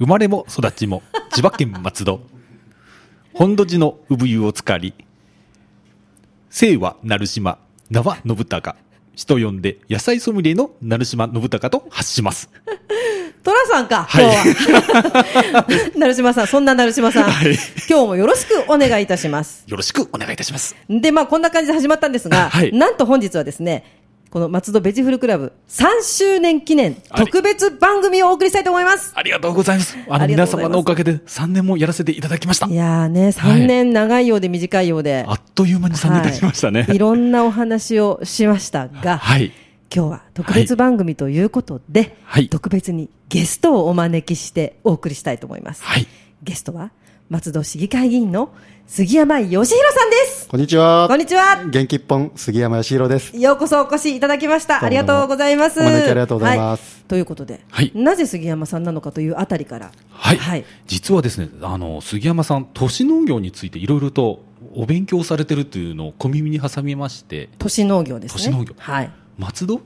生まれも育ちも千葉県松戸。本土寺の産湯を使り、姓は成島、名は信孝。人呼んで野菜ソムリエの成島信孝と発します。トラさんか、はい今日は。成島さん、そんな成島さん、はい今日もよろしくお願いいたします。よろしくお願いいたします。で、まあ、こんな感じで始まったんですが、はいなんと本日はですね、この松戸ベジフルクラブ3周年記念特別番組をお送りしたいと思います。ありがとうございます。あの皆様のおかげで3年もやらせていただきましたい。やーね、3年長いようで短いようで、あっという間に3年経ちましたね。はいいろんなお話をしましたが、はい。今日は特別番組ということで、はい特別にゲストをお招きしてお送りしたいと思います。はい。ゲストは松戸市議会議員の杉山義弘さんです。こんにちは。こんにちは。元気一本、杉山義弘です。ようこそお越しいただきました。ありがとうございます。お招きありがとうございますはということで、はいなぜ杉山さんなのかというあたりから、はい。はい実はですね、あの、杉山さん、都市農業についていろいろとお勉強されてるというのを小耳に挟みまして、都市農業ですね。都市農業はい。松戸？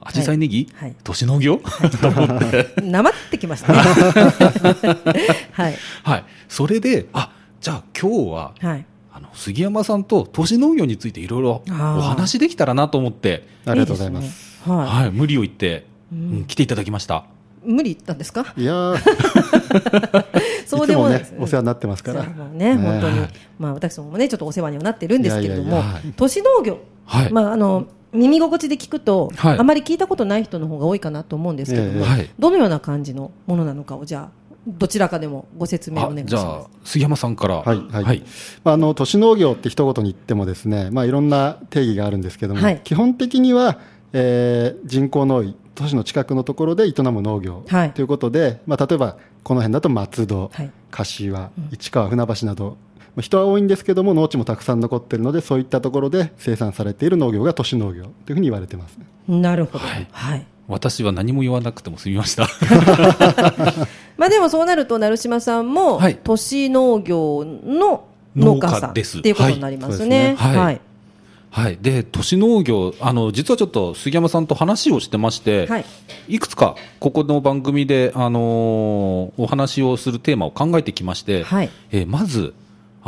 アジサイネギ、はい都市農業、と思って。なまってきましたね。はい。はい。それで、あ、じゃあ今日は、はい。あの、杉山さんと都市農業についていろいろお話できたらなと思って、ありがとうございます。いですねははい、無理を言って、うんうん来ていただきました。い。無理言ったんですか？いやー、そうでもねお世話になってますから。ね、ね本当にはい。まあ、私どももね、ちょっとお世話にはなってるんですけれども都市農業。はい。まあ、あの、耳心地で聞くと、はいあまり聞いたことない人の方が多いかなと思うんですけども、ええはいどのような感じのものなのかを、じゃあ、どちらかでもご説明おあ願いします。じゃあ、杉山さんから。はいはいはい。まあ、あの都市農業って一言に言ってもですね、まあ、いろんな定義があるんですけども、はい基本的には、えー人口の多い都市の近くのところで営む農業はいということで、まあ、例えばこの辺だと松戸、はい柏、市川、船橋など、まあ人は多いんですけども農地もたくさん残っているのでそういったところで生産されている農業が都市農業というふうに言われてますね。なるほど。はいはい。私は何も言わなくても済みました。まあでもそうなると、成島さんも、はい都市農業の農家さんですっていうことになりますね。はいはい。はい。で、都市農業、あの、実はちょっと杉山さんと話をしてまして、はい。いくつかここの番組で、あのーお話をするテーマを考えてきまして、はいえーまず、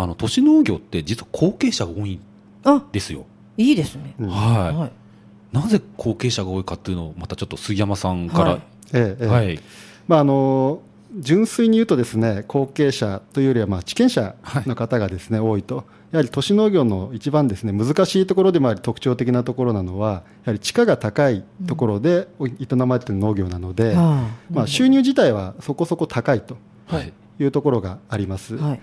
あの、都市農業って実は後継者が多いんあ、ですよ。いいですね。うんはい、はい。なぜ後継者が多いかっていうのを、またちょっと杉山さんから、はいええええはい。まああの純粋に言うとですね後継者というよりはまあ地権者の方がですね、多いとやはり都市農業の一番ですね難しいところでもあり特徴的なところなのはやはり地価が高いところで営まれている農業なので、あまあ、収入自体はそこそこ高いとはい。いうところがあります。はい。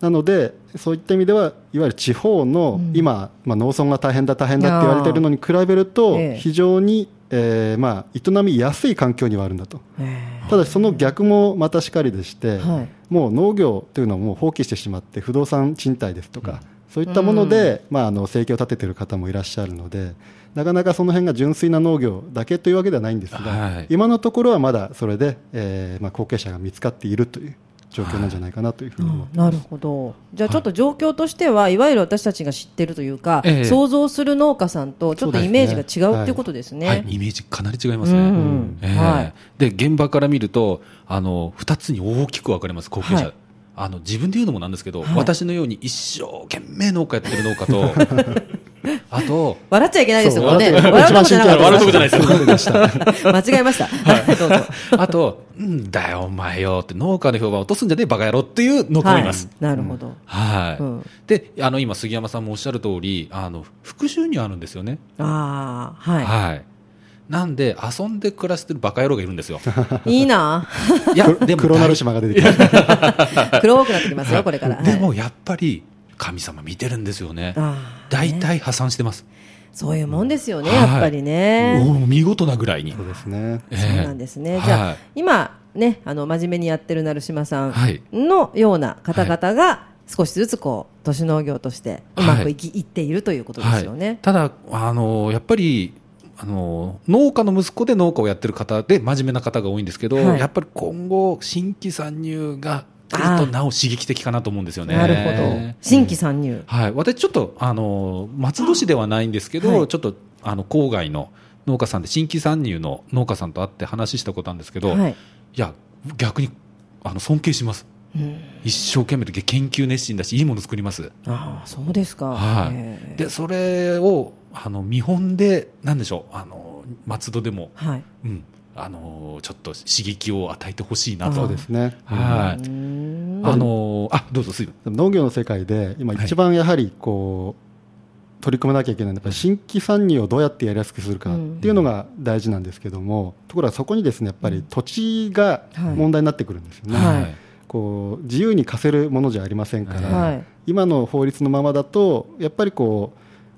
なので、そういった意味では、いわゆる地方のうん。今、まあ、農村が大変だ、大変だって言われているのに比べるとええ、非常に、えーまあ、営みやすい環境にはあるんだと。えただしその逆もまたしかりでして、はい。もう農業というのはもう放棄してしまって不動産賃貸ですとか、そういったもので、まあ、あの生計を立てている方もいらっしゃるのでなかなかその辺が純粋な農業だけというわけではないんですが、はい。今のところはまだそれで、えーまあ、後継者が見つかっているという状況なんじゃないかなというふうに思ってうんなるほど。じゃあちょっと状況としては、い。わゆる私たちが知ってるというか、ええ。想像する農家さんとちょっとイメージが違うっていうことですね。はい、イメージかなり違いますね。うん。ええ。はい。で、現場から見ると、あの、二つに大きく分かれます、後継者。はいあの、自分で言うのもなんですけど、はい私のように一生懸命農家やってる農家と、あと、笑っちゃいけないですもんね。笑うとこじゃないですよ。間違えました。はい。あと、うんだよ、お前よって、農家の評判を落とすんじゃねえ、バカ野郎っていう農家もいます。なるほど。はい、うんで、あの、今、杉山さんもおっしゃる通り、あの、副収入あるんですよね。ああ、ははい。なんで、遊んで暮らしてるバカ野郎がいるんですよ。い。いいな。いや、でも、黒成島が出てきました。黒くなってきますよ、これから。はいでも、やっぱり、神様見てるんですよね。大ね体破産してます。そういうもんですよね、はいやっぱりね。見事なぐらいにそう。ですね。ええそうなんですね。じゃあ、はい今、ね、あの真面目にやってる成島さんはいのような方々が少しずつこう都市農業としてうまくいき、い、っているということですよはいね。ただ、あのやっぱりあの農家の息子で農家をやってる方で真面目な方が多いんですけど、はいやっぱり今後、新規参入が来るとなお刺激的かなと思うんですよね。なるほど。新規参入。はい、私、ちょっとあの松戸市ではないんですけど、はいちょっとあの郊外の農家さんで新規参入の農家さんと会って話したことあるんですけど、、はいい。や逆にあの尊敬します、うん。一生懸命で研究熱心だし、いいもの作ります。ああ、そうですか。はい。でそれをあの見本で、なんでしょう、あの松戸でも、はい。うん、あのちょっと刺激を与えてほしいなあと。そうですね。はい、うーん。あのあどうぞ、すいません農業の世界で今一番やはりこう取り組まなきゃいけないのはやっぱり新規参入をどうやってやりやすくするかっていうのが大事なんですけども、ところがそこにですねやっぱり土地が問題になってくるんですよね。はいこう自由に貸せるものじゃありませんから、はい。今の法律のままだとやっぱりこ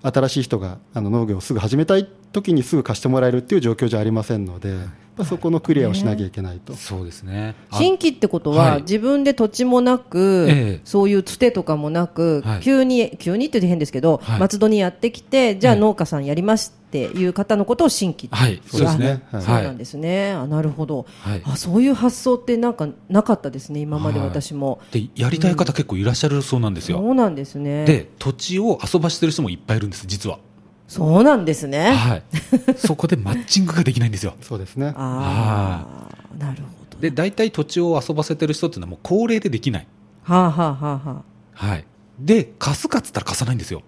う新しい人があの農業をすぐ始めたい時にすぐ貸してもらえるっていう状況じゃありませんので、やっぱそこのクリアをしなきゃいけないと。そうですね。あ新規ってことは、はい。自分で土地もなく、ええ。そういうつてとかもなく、はい。急に、急にって言って変ですけど、はい。松戸にやってきて、じゃあええ。農家さんやりますっていう方のことを新規ってはい、そうですね。なんですね、あなるほど、はいあそういう発想ってなんかなかったですね、今まではい私も。で、やりたい方結構いらっしゃるそうなんですよ。そうなんですね。で、土地を遊ばしてる人もいっぱいいるんです、実は。そうなんですね。はい。そこでマッチングができないんですよ。そうですね。ああ、なるほど。で、大体土地を遊ばせてる人っていうのはもう高齢でできない。はあ、はあはあはあ、はい。で、貸すかっつったら貸さないんですよ。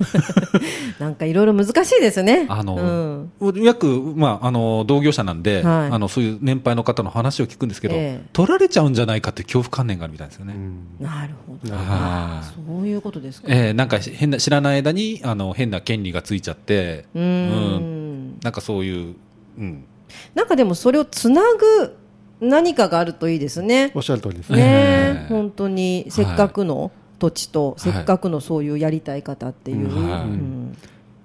なんかいろいろ難しいですね。あの、うん約、まあ、あの、同業者なんで、はいあの、そういう年配の方の話を聞くんですけど、ええ取られちゃうんじゃないかっていう恐怖観念があるみたいですよね。うんなるほど。そういうことですか。えーなんか変な、知らない間に、あの、変な権利がついちゃって、うーんなんかそういう、うん。なんかでもそれをつなぐ何かがあるといいですねお。っしゃる通りですねね。ええ本当にせっかくの土地と、い。せっかくのそうい。うやりたい方っていう。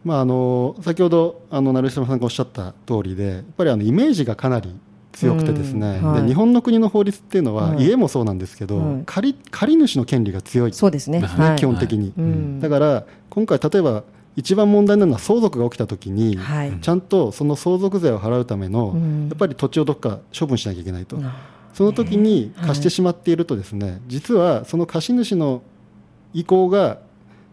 まあ、あの先ほどあの成島さんがおっしゃった通りでやっぱりあのイメージがかなり強くてですね、うん。はい。で日本の国の法律っていうのは、はい。家もそうなんですけど、はい。借り借り主の権利が強い。そうですね。はい。基本的に、うん。だから今回例えば一番問題なのは相続が起きたときに、はい。ちゃんとその相続税を払うための、うん。やっぱり土地をどっか処分しなきゃいけないと、あその時にはい貸してしまっているとですね、実はその貸主の意向が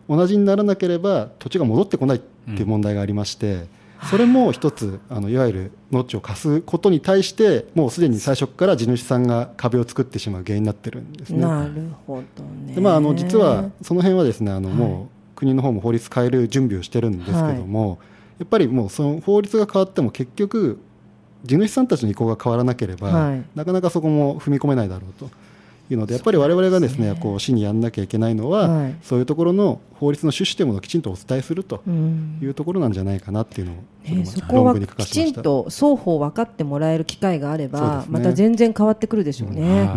同じにならなければ土地が戻ってこないっていう問題がありまして、それも一つあのいわゆる農地を貸すことに対してもうすでに最初から地主さんが壁を作ってしまう原因になってるんですね。なるほどね。でまあ、あの実はその辺はですねあのはい。もう国の方も法律変える準備をしてるんですけども、やっぱりもうその法律が変わっても結局地主さんたちの意向が変わらなければ、はい。なかなかそこも踏み込めないだろうというのでやっぱり我々がですねこう市にやんなきゃいけないのは、はい。そういうところの法律の趣旨というものをきちんとお伝えするとうん。いうところなんじゃないかなっていうのをそこはき。ちんと双方分かってもらえる機会があれば、また全然変わってくるでしょうね、はい。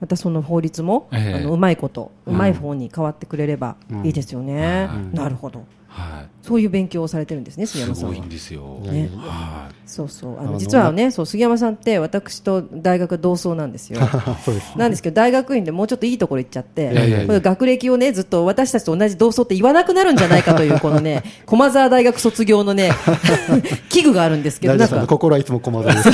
またその法律も、ええ。あのうまいこと、うまい方に変わってくれればいいですよね、うん。なるほど、はそういう勉強をされてるんですね、い。杉山さんはすごいん。ですよ。いやいやい。やはそうそう。ああのの実はねそう杉山さんって私と大学同窓なんですよ。そうですなんですけど大学院でもうちょっといいところ行っちゃって、いやいやいや。学歴をねずっと私たちと同じ同窓って言わなくなるんじゃないかというこのね 駒沢大学卒業のね 危惧があるんですけど大なんか。心はいつも駒沢です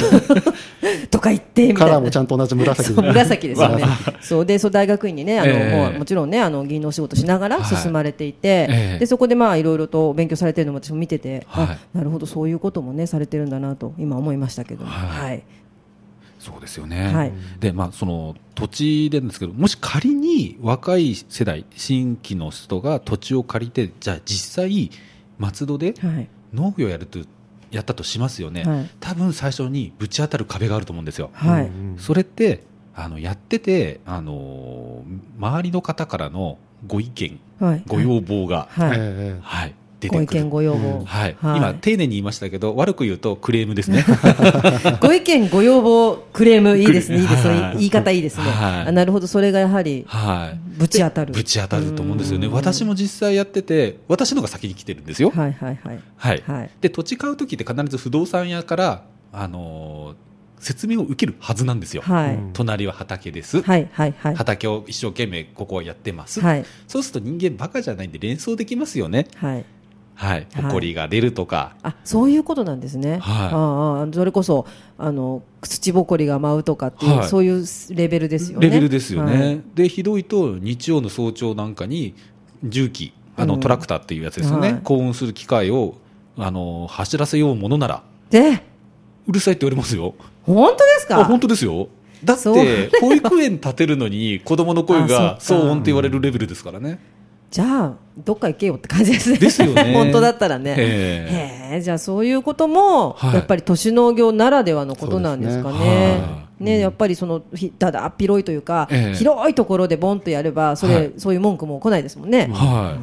とか言ってみたいな。カラーもちゃんと同じ紫紫ですよね。そうで、そう。大学院にね、あの、ええ。もうもちろんね、あの議員のお仕事しながらはい進まれていて、ええ。でそこでまあいろいろと勉強されてるのも私も見てて、はい。あなるほどそういうこともねされてるんだなと今思いましたけども、はい。はい、い。そうですよね。はい。で、まあ、その土地でですけど、もし仮に若い世代、新規の人が土地を借りて、じゃあ実際、松戸ではい、農業やると、やったとしますよね。はい。多分最初にぶち当たる壁があると思うんですよ。はい、うんそれって、あの、やってて、あのー周りの方からのご意見、はい、ご要望が、はい、ええ。はい、出てくる。ご意見ご要望、うんはい、はい今、丁寧に言いましたけど、悪く言うとクレームですね。ご意見ご要望クレームいいですねいいですねはい言い方いいですね、はいあなるほどそれがやはりはい。ぶち当たるぶち当たると思うんですよね。うん私も実際やってて、私のが先に来てるんですよ。はいはいはいはい。はいで、土地買うときって必ず不動産屋から、あのー説明を受けるはずなんですよ。はい。うん隣は畑です。はい、はい、はい。畑を一生懸命ここはやってます。はい。そうすると人間バカじゃないんで連想できますよね。はい。はい。はい埃が出るとか。あ、そういうことなんですね。はいああ、それこそ、あの、土ぼこりが舞うとかっていう、はいそういうレベルですよね。レベルですよね。はいで、ひどいと日曜の早朝なんかに重機、あの、うんトラクターっていうやつですよね。はい幸運する機械を、あの、走らせようものなら、で、うるさいって言われますよ。本当ですか？あ本当ですよ。だって、保育園建てるのに子供の声あが騒音って言われるレベルですからね。じゃあ、どっか行けよって感じですね。ですよね。本当だったらね。え。へえ、じゃあそういうことも、はい。やっぱり都市農業ならではのことなんですかね。ね。はね、やっぱりその、ひだ広いというか、ええ。広いところでボンとやれば、それ、はい。そういう文句も来ないですもんね。は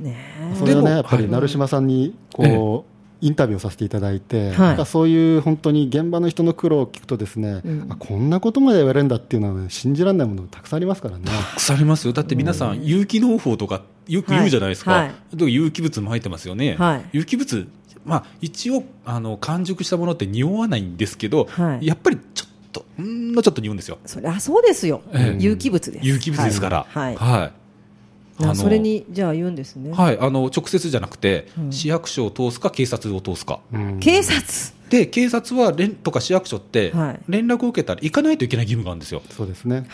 ねそれはね、でもやっぱりはい成島さんにこう、インタビューをさせていただいて、はいなんかそういう本当に現場の人の苦労を聞くとですね、うんあこんなことまで言われるんだっていうのは、ね、信じられないものたくさんありますからね。い。腐りますよ。だって皆さん、有機農法とかよく言うじゃないですか。はいはいで有機物も入ってますよね。はい有機物、まあ、一応、あの、完熟したものって匂わないんですけど、はいやっぱりちょっと、ほんのちょっと匂うんですよ。そりゃそうですよ。え有機物です。有機物ですから。はい。はいあのそれに、じゃあ言うんですね。はい、あの直接じゃなくて、うん。市役所を通すか、警察を通すか、うん。警察？で警察は連とか市役所ってはい、連絡を受けたら行かないといけない義務があるんですよ、そうですね。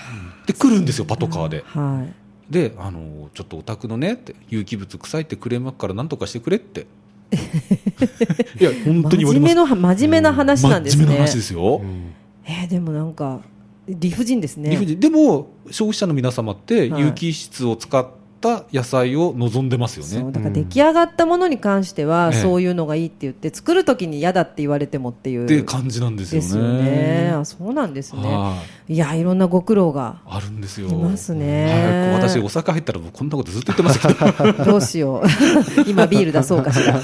で来るんですよ、パトカーで、はい。であのちょっとお宅のねって、有機物臭いってクレームから、なんとかしてくれって、いや、本当に真面目の、真面目な話なんですね。真面目な話ですよ、うん。えーでもなんか、理不尽ですね。理不尽。でも、消費者の皆様って、はい。有機質を使った野菜を望んでますよね。そうだから出来上がったものに関しては、ええそういうのがいいって言って、作るときに嫌だって言われてもっていう。って感じなんですよね。ですよね。あ、そうなんですね。はいいや、いろんなご苦労が。あるんですよ。いますねはい、私、お酒入ったら、もうこんなことずっと言ってますけど。どうしよう。今ビール出そうかしら。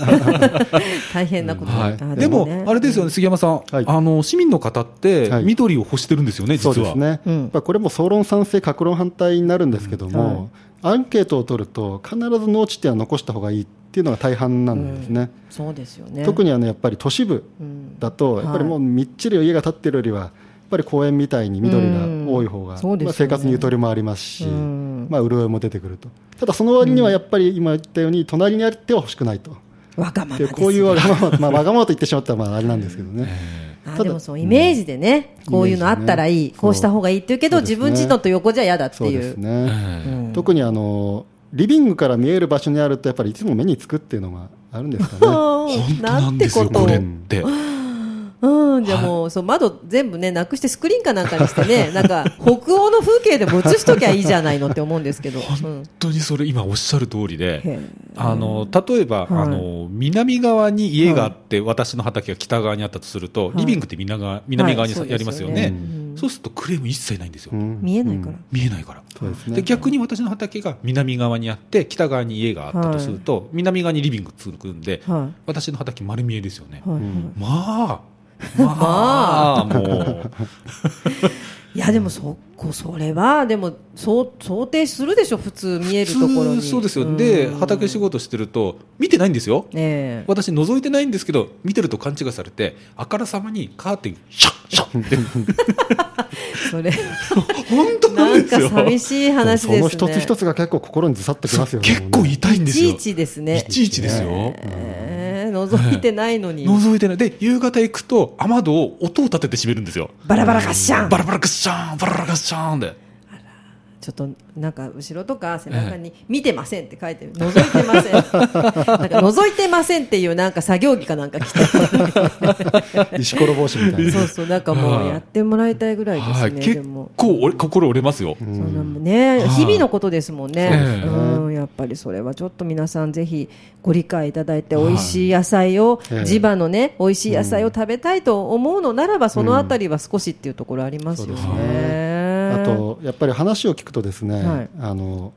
大変なことにはいあでも、ねあれですよね、杉山さん、はいあの市民の方ってはい緑を欲してるんですよね、実は。そうですね、うんこれも総論賛成、各論反対になるんですけども、アンケートを取ると、必ず農地っていうのは残した方がいいっていうのが大半なんですね、そうですよね。特にあのやっぱり都市部うん。だと、やっぱりもうみっちり家が建ってるよりは、やっぱり公園みたいに緑が多い方が、うん。ね。まあ、生活にゆとりもありますし、うん。まあ、潤いも出てくると、ただその割にはやっぱり今言ったように、隣にあっては欲しくないと。わがままです。でこういうわがまま、まあ、わがままと言ってしまったらまああれなんですけどね。ただあでもそうイメージでね、こういうのあったらいい、ねこうした方がいいって言うけど、そうね自分ちのと横じゃ嫌だっていう。そうですね、うん特にあのリビングから見える場所にあると、やっぱりいつも目につくっていうのがあるんですかね。本当なんですよ、これって。うん、じゃあもう、そう、窓全部ね、なくしてスクリーンかなんかにしてね、なんか、北欧の風景でも映しときゃいいじゃないのって思うんですけど。うん。本当にそれ、今おっしゃる通りで、へあの例えば、はい。あの南側に家があって、私の畑が北側にあったとすると、はい。リビングって南側南側にはいやりますよね、うん。そうするとクレーム一切ないんですよ、うん。見えないから。見えないから。ですね。で逆に私の畑が南側にあって北側に家があったとすると、南側にリビング作るんで、は私の畑丸見えですよね、い。はい。んまあまあ。もう。いや、でも、そこ、それは、でも、そう、想定するでしょ、普通見えるところに。普通そうですよ、でうん。畑仕事してると見てないんですよ。ええ。私覗いてないんですけど見てると勘違いされてあからさまにカーテンシャッシャッって。それ、本当ななんんですよ。か寂しい話ですね。その一つ一つが結構心にずさってきますよね。結構痛いんですよ。いちいちですね。いちいちですよ、え。ー覗いてないのに。覗いてない。で夕方行くと雨戸を音を立てて閉めるんですよ。バラバラカッシャン。バラバラカッシャーンバラバラカッシャーンでちょっとなんか後ろとか背中に「見てません」って書いてる。覗いてません。なんか覗いてませんっていうなんか作業着かなんか着て 石ころ帽子みたいな。そうそうなんかもうやってもらいたいぐらいですね、はい、で結も。構俺心折れますよ、そんなもんね、はい日々のことですもんね、ええうん、やっぱりそれはちょっと皆さんぜひご理解いただいて、美味しい野菜を、ええ。地場のね、美味しい野菜を食べたいと思うのならば、そのあたりは少しっていうところありますよそうですね。あと、やっぱり話を聞くとですね、はい。あの、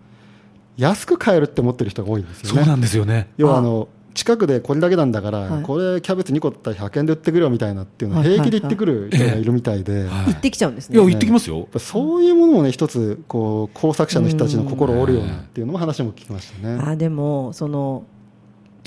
安く買えるって思ってる人が多いんですよね。そうなんですよね。要はあ。の、近くでこれだけなんだから、はい。これキャベツ2個だったら100円で売ってくるよみたいなっていうのをはい平気で言ってくる人がいるみたいで、行ってきちゃうんですね。いや。行ってきますよ。ぱそういうものもね、一つ、こう、工作者の人たちの心を折るようなっていうのも話も聞きましたね。あでもその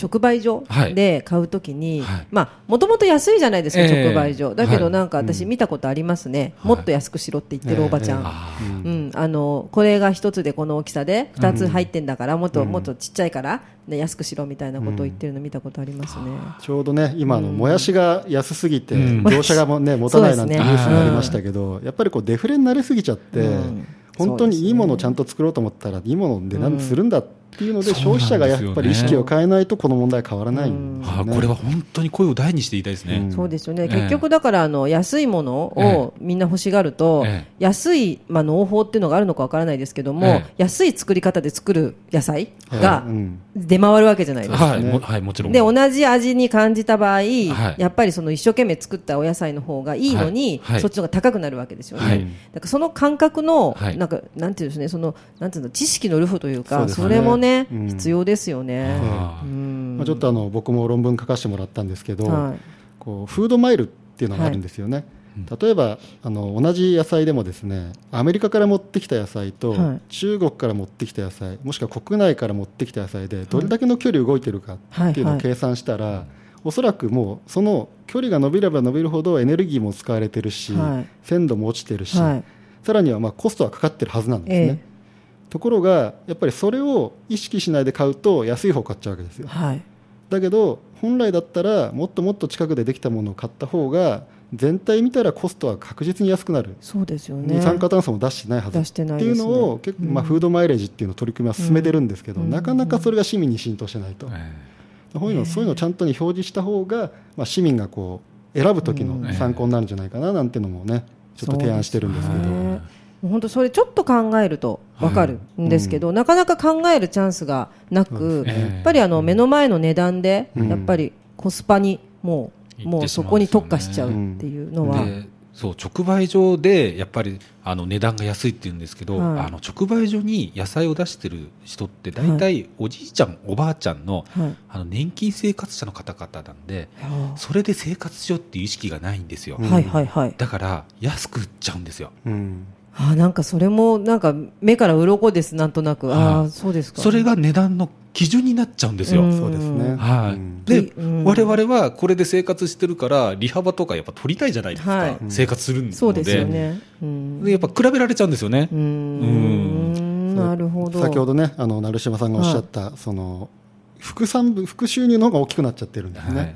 直売所はい。で買うときに、はい。まあもともと安いじゃないですか、ええ。直売所。だけはいどなんか私見たことありますね、はい。もっと安くしろって言ってるおばちゃん、ええ。あうん、あのこれが一つでこの大きさで二つ入ってんだから、もっともっとちっちゃいから、ね、安くしろみたいなことを言ってるの見たことありますね。ちょうどね、今あの、もやしが安すぎて、うん。業者がも、ね、持たないなんてニそうですね。ュースがありましたけど、やっぱりこうデフレになりすぎちゃって、うん。本当にいいものをちゃんと作ろうと思ったら、いいものを値段するんだっていうので、うん消費者がやっぱり意識を変えないと、この問題は変わらないんですよね。あこれは本当に声を大にして言いたいですね。うん。そうですよね、ええ結局だからあの安いものをみんな欲しがると、ええ。安い、まあ、農法っていうのがあるのかわからないですけども、ええ。安い作り方で作る野菜がうん。出回るわけじゃないですか。はい、もはい、もちろん。で同じ味に感じた場合、い。やっぱりその一生懸命作ったお野菜の方がいいのに、はい。はい。そっちの方が高くなるわけですよね。はい。だからその感覚の、はい。なんかなんていうんですね、そのなんていうの知識のルフというか、それもね、うん。必要ですよね。まあ、ちょっとあの僕も論文書かせてもらったんですけど、はい。こうフードマイルっていうのがあるんですよね、例えばあの同じ野菜でもですねアメリカから持ってきた野菜と、はい。中国から持ってきた野菜もしくは国内から持ってきた野菜でどれだけの距離動いてるかっていうのをはい。計算したら、おそらくもうその距離が伸びれば伸びるほどエネルギーも使われてるし、はい。鮮度も落ちてるし、はい。さらにはまあコストはかかってるはずなんですね。えところがやっぱりそれを意識しないで買うと安い方を買っちゃうわけですよ。はい。だけど本来だったらもっともっと近くでできたものを買った方が全体見たらコストは確実に安くなる、そうですよね。二酸化炭素も出してないはず。出してないっていうのを結構、まあ、フードマイレージっていうのを取り組みは進めてるんですけど、なかなかそれが市民に浸透してないと、えこういうのそういうのをちゃんとに表示した方が、まあ、市民がこう選ぶ時の参考になるんじゃないかななんていうのもねちょっと提案してるんですけど。本当それちょっと考えると分かるんですけど、なかなか考えるチャンスがなく、すねやっぱりあの目の前の値段で、うん。やっぱりコスパにもう,、行もうそこに特化しちゃうっていうのは、でそう直売所でやっぱりあの値段が安いって言うんですけど、はい。あの直売所に野菜を出してる人って大体おじいちゃん、おばあちゃんのはい。あの年金生活者の方々なんではそれで生活しようっていう意識がないんですよ、うんあはいはいはい。だから安く売っちゃうんですよ。うんあなんかそれもなんか目から鱗ですなんとなく、あはい。あそうですか。それが値段の基準になっちゃうんですよ、うん。そうですね、はい。うん。で、うん。我々はこれで生活してるから利幅とかやっぱ取りたいじゃないですか、はい。生活するので。そうですよね。うん。でやっぱ比べられちゃうんですよね、うーん。なるほど。先ほどねあの成島さんがおっしゃった、その副産物副収入の方が大きくなっちゃってるんですね、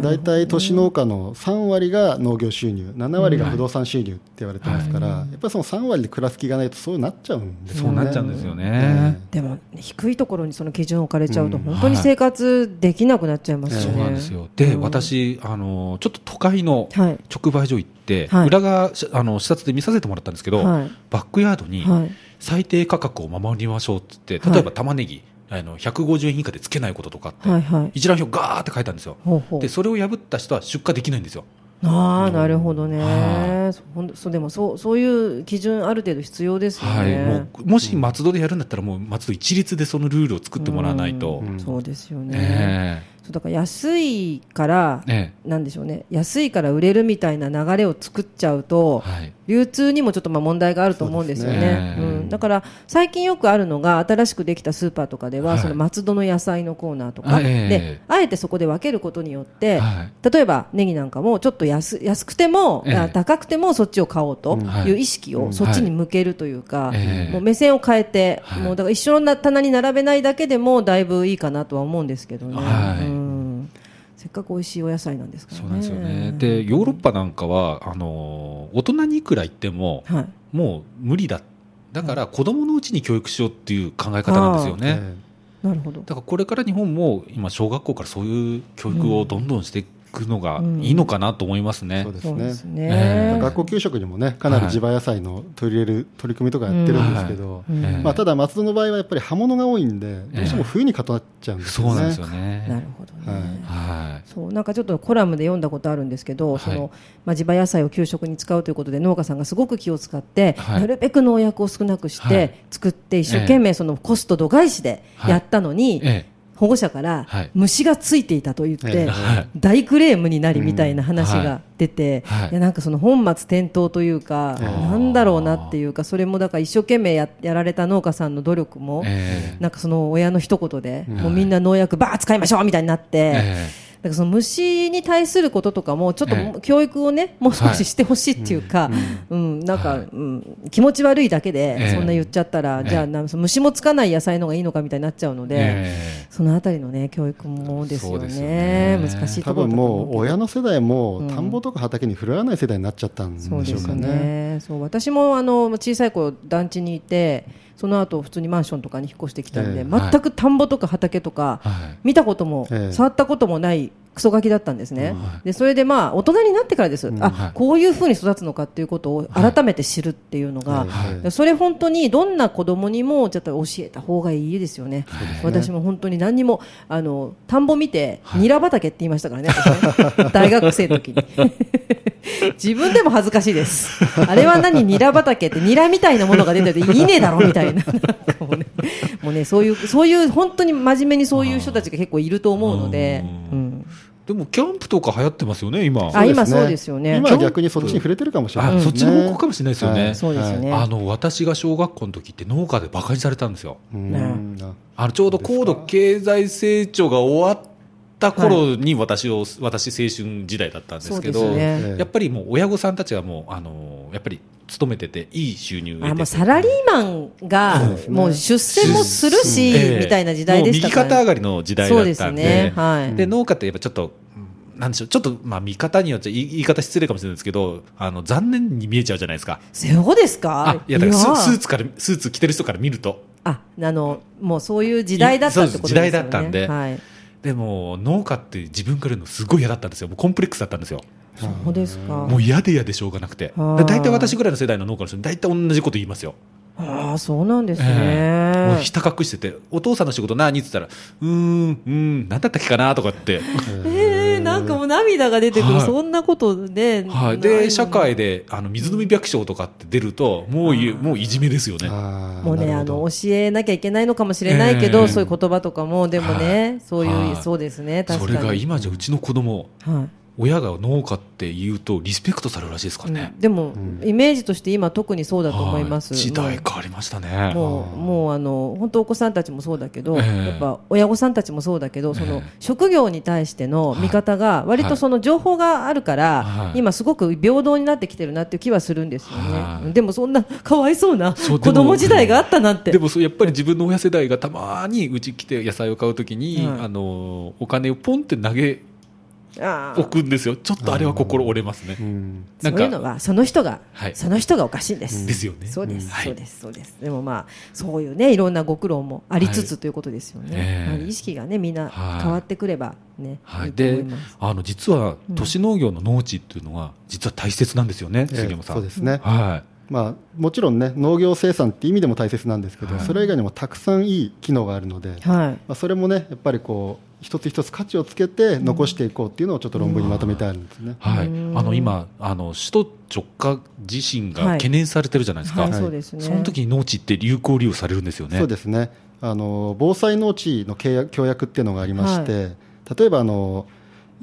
大体都市農家の3割が農業収入、7割が不動産収入って言われてますから、やっぱりその3割で暮らす気がないとそうなっちゃうんですよね。そうなっちゃうんですよね、でも低いところにその基準を置かれちゃうとうん。本当に生活できなくなっちゃいますよね。そうなんですよ。で、うん。私あのちょっと都会のはい。直売所行って、はい。裏側しあの視察で見させてもらったんですけど、はい。バックヤードにはい。最低価格を守りましょうって言って、はい例えば玉ねぎあの150円以下でつけないこととかって、はいはい。一覧表ガーって書いたんですよ。ほうほう。でそれを破った人は出荷できないんですよ。ああなるほどはね。そほんそうでもそうそういう基準ある程度必要ですよはい、ね。もうもし松戸でやるんだったら、もう松戸一律でそのルールを作ってもらわないと、うん。そうですよね。えそうだから安いからええ。なんでしょうね。安いから売れるみたいな流れを作っちゃうと、えはい、流通にもちょっとまあ問題があると思うんですよね。ね。うん、だから最近よくあるのが新しくできたスーパーとかでは、はい。その松戸の野菜のコーナーとか、あええであえてそこで分けることによって、はい。例えばネギなんかもちょっと安安くても、え高くてもそっちを買おうとはい。いう意識をそっちに向けるというか、ええ。もう目線を変えて、はい。もうだから一緒の棚に並べないだけでもだいぶいいかなとは思うんですけどね。はい。うんせっかく美味しいお野菜なんですからね。そうなんですよね。で、ヨーロッパなんかは、あの、大人にいくら言っても、はい。もう無理だ。だから、子供のうちに教育しようっていう考え方なんですよね。えなるほど。だから、これから日本も、今、小学校からそういう教育をどんどんしていくのがいいのかなと思いますね。そうですそうですね。ね。え学校給食にもね、かなり地場野菜の取り入れる取り組みとかやってるんですけど、うんええまあ、ただ松戸の場合はやっぱり葉物が多いんで、どうしても冬に固まっちゃうんですよね。そうなんですよなるね。ほどね。はい。そうなんかちょっとコラムで読んだことあるんですけど、はいそのまあ、地場野菜を給食に使うということで農家さんがすごく気を使って、はいなるべく農薬を少なくしはいて作って一生懸命そのコスト度外視でやったのに、ええ。保護者からはい。虫がついていたと言って、大クレームになりみたいな話が出て、はい。やなんかその本末転倒というか、ええなんだろうなっていうかそれもだから一生懸命ややられた農家さんの努力も、えなんかその親の一言で、うん。もうみんな農薬ばー使いましょうみたいになって、えだからその虫に対することとかもちょっとええ。教育をねもう少ししてほしいっていうか、うん。なんか、はい。うん、気持ち悪いだけでええ。そんな言っちゃったら、ええ。じゃあなその虫もつかない野菜の方がいいのかみたいになっちゃうので、えそのあたりのね教育もですよね。ね。難しい多分ところだと思うけど。もう親の世代もうん田んぼとか畑に触れ合わない世代になっちゃったんでしょそうかね。ね。そう私もあの小さい頃団地にいて、その後普通にマンションとかに引っ越してきたんで、ええ全く田んぼとか畑とか、はい。見たことも、ええ。触ったこともないクソガキだったんですね。でそれでまあ大人になってからです。あ、はいこういうふうに育つのかっていうことを改めて知るっていうのが、それ本当にどんな子供にもちょっと教えた方がいいですよね。私も本当に何にもあの田んぼ見て、ニラ畑って言いましたからね。大学生の時に。自分でも恥ずかしいです。あれは何？ニラ畑ってニラみたいなものが出てていいねだろみたいな。なもうね、もうねそういうそういう本当に真面目にそういう人たちが結構いると思うので、ううんん。でもキャンプとか流行ってますよね今。あ今そうですよね。今は逆にそっちに触れてるかもしれないあですね。そっちの方向かもしれないですよね、はい。そうですよね。あの私が小学校の時って農家で馬鹿にされたんですよ。うん。ああのちょうど高度経済成長が終わった頃に私を、私青春時代だったんですけどねええやっぱりもう親御さんたちがもうあのやっぱり勤めてていい収入あもうサラリーマンがもう出世もするし、ええみたいな時代でしたから、もう右肩上がりの時代だそうですったんでね。はい。で農家ってやっぱちょっと、うんなんでしょう、ちょっと、まあ、見方によって言い言い方失礼かもしれないですけど、あの、残念に見えちゃうじゃないですか。そうですか？あ、いや、だからスーツから、スーツ着てる人から見ると。あ、あの、もうそういう時代だったってことですよね。時代だったんではい。でも、農家って自分から言うのすごい嫌だったんですよ。もうコンプレックスだったんですよ。そうですか。もう嫌で嫌でしょうがなくて。大体私ぐらいの世代の農家の人、大体同じこと言いますよ。ああ、そうなんですええもうね。ひた隠してて、お父さんの仕事何って言ったら、うーん、うーん、何だったっけかなとかって。ええなんかもう涙が出てくる、はいそんなことで。はい。で、の社会で、あの、水飲み百姓とかって出ると、もうい、もういじめですよね。もうね、あの、教えなきゃいけないのかもしれないけど、ええそういう言葉とかも、でもね、そういう、はいそうですね、確そかに。れが今じゃうちの子供、はい。親が農家って言うとリスペクトされるらしいですからねうん。でも、イメージとして今特にそうだと思います。はい時代変わりましたね。もう、もうあの、本当お子さんたちもそうだけど、ええやっぱ親御さんたちもそうだけど、そのええ職業に対しての見方が割とその情報があるから、はい今すごく平等になってきてるなっていう気はするんですよね。はいでもそんなかわいそうな子供時代があったなんて。でもそうやっぱり自分の親世代がたまにうち来て野菜を買うときに、はいあのお金をポンって投げ置くんですよ。ちょっとあれは心折れますね。うんなんかそういうのはその人が、はいその人がおかしいんです。ですよねそうです、うんはいそうです、そうです。でもまあ、そういうね、いろんなご苦労もありつつということですよね。ええやはり意識がね、みんなはい変わってくればね、はいい、いで。あの実は都市農業の農地っていうのは実は大切なんですよね、ええ杉山さん。そうですねはまあ、もちろんね農業生産って意味でも大切なんですけど、はいそれ以外にもたくさんいい機能があるので、まはい。あ、それもねやっぱりこう一つ一つ価値をつけて残していこうっていうのをちょっと論文にまとめてあるんですね。はい、うん。あの今あの、首都直下地震がはい。懸念されてるじゃないですか、はい、はい。そうですね。その時に農地って有効利用されるんですよね。そうですね。あの防災農地の契約協約っていうのがありまして、例えばあの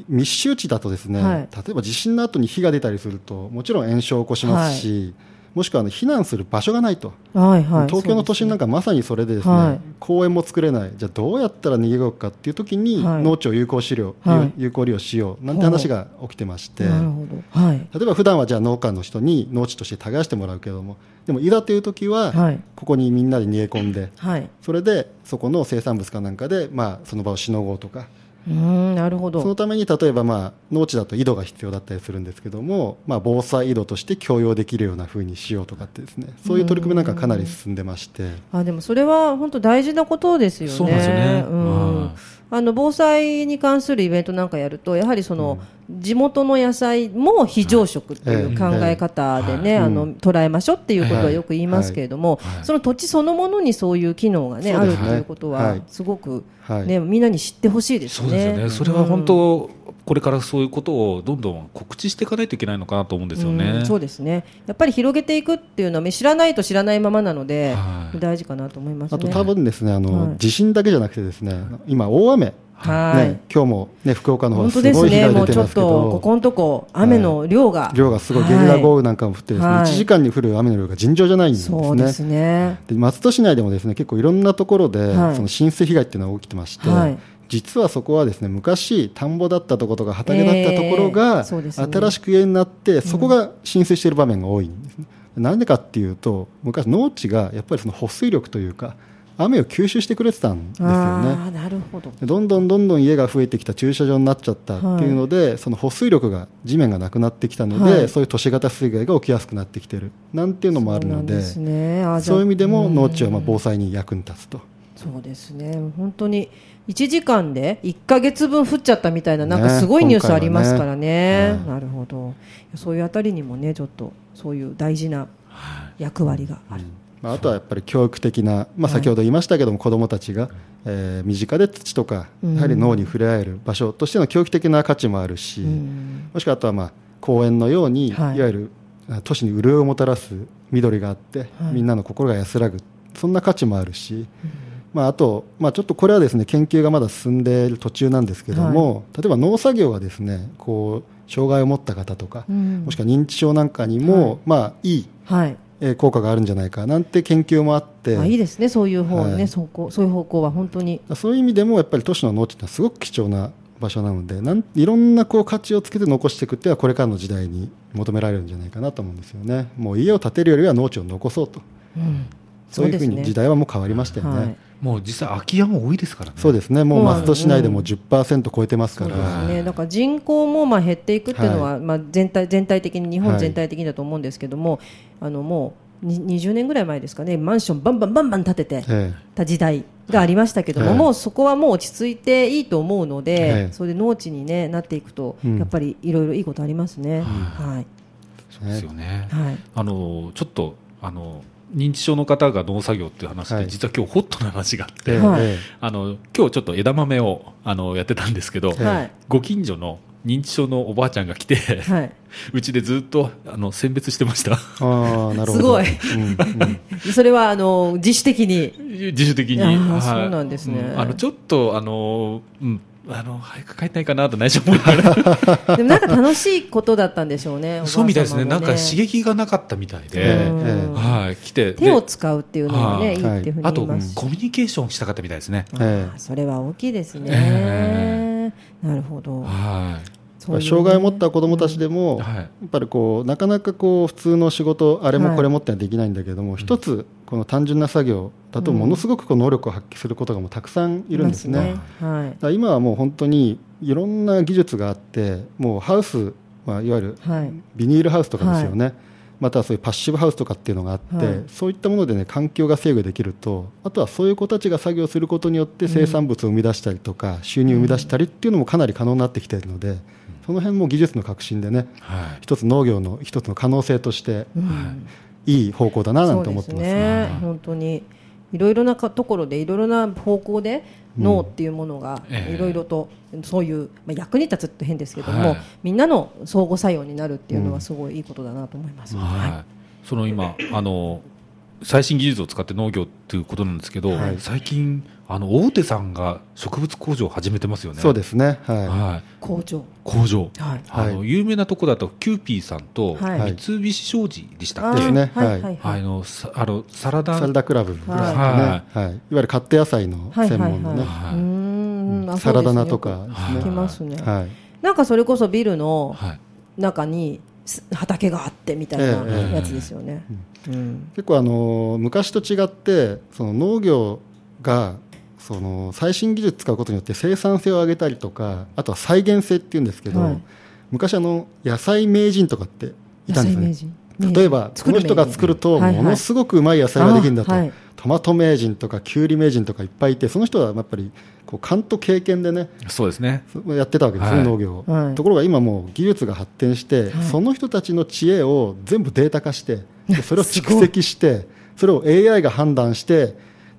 密集地だとですね、はい。例えば地震の後に火が出たりするともちろん炎症を起こしますし、もしくはあの避難する場所がないと、はいはい。東京の都心なんか。かまさにそれでですね、はい公園も作れないじゃあどうやったら逃げようかっていう時に、はい農地を有効使用、はい有効利用しようなんて話が起きてまして、なるほど。はい。例えば普段はじゃあ農家の人に農地として耕してもらうけどもでもいざという時は、はいここにみんなで逃げ込んではい。それでそこの生産物かなんかで、まあ、その場をしのごうとかうーん、なるほど。そのために例えば、まあ、農地だと井戸が必要だったりするんですけども、まあ、防災井戸として共用できるような風にしようとかってですねそういう取り組みなんかかなり進んでまして。あでもそれは本当大事なことですよね。そうですよねうんはいあの防災に関するイベントなんかやるとやはりその、地元の野菜も非常食っていう考え方でね、はい。あの捉えましょうっていうことはよく言いますけれども、はい。その土地そのものにそういう機能がねあるということははい。すごくはいねみんなに知ってほしいですね、それは本当、これからそういうことをどんどん告知していかないといけないのかなと思うんですようねん。そうですね。やっぱり広げていくっていうのは知らないと知らないままなので、はい。大事かなと思いますね。あと多分ですねあの、はい。地震だけじゃなくてですね今大雨。はい、ね、今日も、ね、福岡の方すごい被当ですね、もうちょっ害出てますけど、とここのとこ、雨の量が、量がすごいゲリラ豪雨なんかも降ってですね、はい。1時間に降る雨の量が尋常じゃないんですね。そうですね、で松戸市内でもですね結構いろんなところで、はい。その浸水被害っていうのが起きてまして、はい実はそこはですね昔田んぼだったところとか畑だったところが、えーね。新しく家になってそこが浸水している場面が多いんですね。なんでかっていうと昔農地がやっぱりその保水力というか雨を吸収してくれてたんですよね。なるほど、でどんどんどんどん家が増えてきた駐車場になっちゃったっていうので、その保水力が地面がなくなってきたので、はい。そういう都市型水害が起きやすくなってきてる。なんていうのもあるのでそうね。いう意味でも農地はまあうん防災に役に立つと。そうですね、本当に1時間で1か月分降っちゃったみたいな、なんかねすごいニュースありますからね、はい。なるほど、そういうあたりにもね、ちょっとそういう大事な役割がある。まあ、あとはやっぱり教育的な、まあ、先ほど言いましたけども、子どもたちが、えー身近で土とか、うん。やはり脳に触れ合える場所としての教育的な価値もあるし、うん。もしくはあとはまあ公園のように、はい。い、わゆるあ都市に潤いをもたらす緑があって、はい。みんなの心が安らぐ、そんな価値もあるし、まあ、あと、まあ、ちょっとこれはですね研究がまだ進んでいる途中なんですけども、例えば農作業がですねこう障害を持った方とか、うん。もしくは認知症なんかにも、はい。まあ、いいはい。えー効果があるんじゃないかなんて研究もあって、あいいですね、そういう方ね、はい。そうこうそういう方向は本当に。そういう意味でもやっぱり都市の農地ってすごく貴重な場所なのでなんいろんなこう価値をつけて残していくっていうのはこれからの時代に求められるんじゃないかなと思うんですよね。もう家を建てるよりは農地を残そうと。うんそういうふうに時代はもう変わりましたよね。はい。もう実際空き家も多いですからね。そうですね、もう松戸市内でも10%超えてますかそうら、ですね、だから人口もまあ減っていくっていうのは、まあ、全体全体的に、日本全体的にだと思うんですけども、あのもうに20年ぐらい前ですかね、マンションバンバンバンバン建ててえた時代がありましたけども、はい。もうそこはもう落ち着いていいと思うので、はい。それで農地に、ね、なっていくと、うん。やっぱりいろいろいいことありますね。はい。そうですよね。はい。あのちょっとあの認知症の方が農作業っていう話で、はい。実は今日ホットな話があって、ええはい。えあの今日ちょっと枝豆をあのやってたんですけど、えはい。ご近所の認知症のおばあちゃんが来て、はい、うちでずっとあの選別してました。ああなるほど。すごい。うんうん。それはあの自主的に。自主的に。あーはい。そうなんですね。うん。あのちょっとあのうんあの早く帰んないかなと内緒思いながら。でもなんか楽しいことだったんでしょうね、おばあそうみたいですね。なんか刺激がなかったみたいで、はい来て。手をで使うっていうのがね、はい。いいっていうふうにあと言いますし。コミュニケーションしたかったみたいですね。それは大きいですね、え。なるほど。はい障害を持った子どもたちでも、はい。やっぱりこうなかなかこう普通の仕事、あれはい。もこれもってのはできないんだけども、一つ、この単純な作業だと、ものすごくこう能力を発揮することがもうたくさんいるんですね。すはい。今はもう本当にいろんな技術があって、もうハウス、まあ、いわゆるはい。ビニールハウスとかですよね、またはそういうパッシブハウスとかっていうのがあって、はい。そういったもので、ね、環境が制御できると、あとはそういう子たちが作業することによって生産物を生み出したりとか、収入を生み出したりっていうのもかなり可能になってきているので、その辺も技術の革新でね、いはい。一つ農業の一つの可能性として、うん。い。い方向だななんて思ってます。そうですね。本当に。いろいろなかところでいろいろな方向で脳っていうものがええ。いろいろとそういう、まあ、役に立つって変ですけども、はい。みんなの相互作用になるっていうのはすごいいいことだなと思います。はい、その今あの最新技術を使って農業っていうことなんですけど、はい。最近あの大手さんが植物工場を始めてますよね。そうですね、はい。はい、工場。工場、はい。あのはい。有名なとこだとキューピーさんとはい。三菱商事でしたっけ、ですね。はいはい。はいはい。あのさあのサラダ。サラダクラブですね、はい。はい。い、わゆるカット野菜のはいはいはい。専門のね、はい。うーん。あサラダ菜そうですね。とかですね。聞きますね、はい、なんかそれこそビルのはい。中にす畑があってみたいなええやつですよね、うん。結構あの昔と違ってその農業がその最新技術使うことによって生産性を上げたりとかあとは再現性っていうんですけど、はい。昔あの野菜名人とかっていたんですね。野菜名人。ね例えばこの人が作るとものすごくうまい野菜ができるんだと、トマト名人とかきゅうり名人とかいっぱいいてその人はやっぱりこう勘と経験でねそうですね。やってたわけですね、はい。農業を、はい。ところが今もう技術が発展して、はい。その人たちの知恵を全部データ化してでそれを蓄積してそれを AI が判断して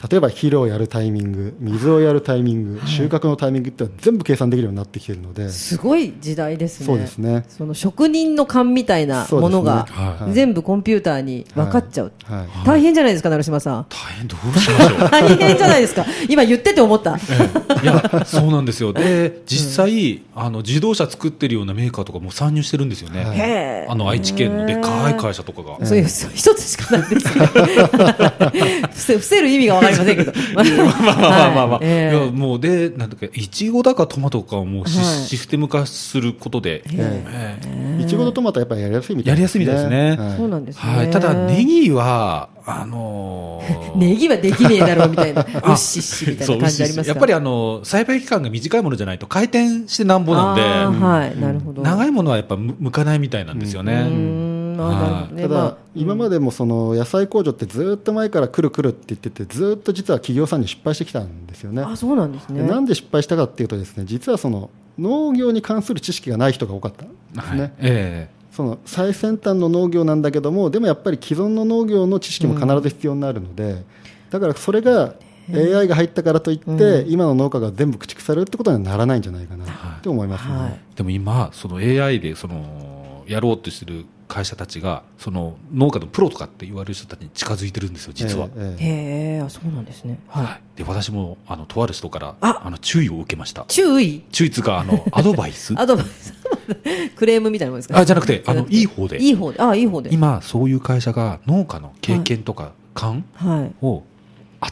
例えば肥料をやるタイミング水をやるタイミング、収穫のタイミングって全部計算できるようになってきているので、すごい時代ですね。そうですねその職人の勘みたいなものがねはい全部コンピューターに分かっちゃう。はいはい大変じゃないですか、成島さん。大変どうしましょう？大変じゃないですか。今言ってて思った。いや、そうなんですよ。で、実際、あの、自動車作ってるようなメーカーとかも参入してるんですよね。あの、愛知県のでかい会社とかが。そういう、そう一つしかないですね。伏せる意味がわかりませんけど。まあまあまあまあまあ。まあ。はいええ。いや、もうで、なんだっけ、いちごだかトマトかをもうシ,、はい。システム化することで、ええ。いちごとトマトはやっぱりやりやすいみたいやりやすいみたいですね。はい。そうなんですね。はい。ただ、ネギは、あのー ネギはできねえだろうみたいな。うっしっしみたいな感じありますか？やっぱりあの、栽培期間が短いものじゃないと回転してなんぼなんで、はい、なるほど。長いものはやっぱむ向かないみたいなんですようね。ーん、あーなるほどね。ただ、まあ今までもその野菜工場ってずっと前から来る来るって言っててずっと実は企業さんに失敗してきたんですよね。あ、そうなんですね。でなんで失敗したかっていうとですね実はその農業に関する知識がない人が多かったんですね、はい。えその最先端の農業なんだけどもでもやっぱり既存の農業の知識も必ず必要になるので、だからそれが AI が入ったからといって、今の農家が全部駆逐されるってことにはならないんじゃないかなって思いますね、はい。えでも今、その AI でそのやろうとしてる会社たちが、その農家のプロとかって言われる人たちに近づいてるんですよ、実は。えええへえ、あそうなんですね。はいはい。で私もあのとある人からああの注意を受けました。注意？注意つうかあの アドバイス？アドバイス？クレームみたいなもんですか？あじゃなくてあのいい方でいい方で。あ、いい方で。今そういう会社が農家の経験とか勘はい。を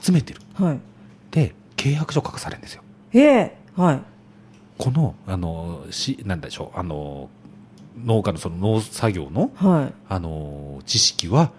集めてるはい。で契約書書かされるんですよへえ、はい。このあのしなんでしょうあの農家のその農作業のはい。あの知識は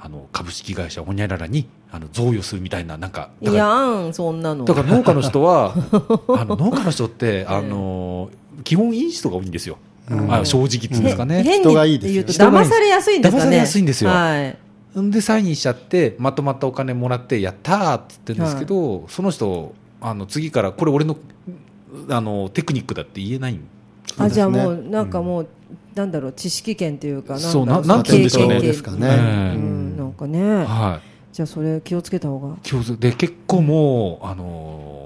あの株式会社ホニャララにあの贈与するみたいななんかだいからやん、そんなの。だから農家の人は あの農家の人ってあの基本いい人が多いんですよ、うんあ正直っていうんですかね、変人がいいに言うとですよ騙されやすいんですかね。騙されやすいんですよはい。んでサインしちゃってまとまったお金もらってやったーって言ってるんですけど、その人あの次からこれ俺のあのテクニックだって言えないんあ、じゃあそうですねもう、なんかもう、なんだろう、知識権というか、そうだろななんて言うんでしょうね。ですかね。ええうん、なんかね。はい。じゃあそれ気をつけた方が。気をつで結構もう、あのー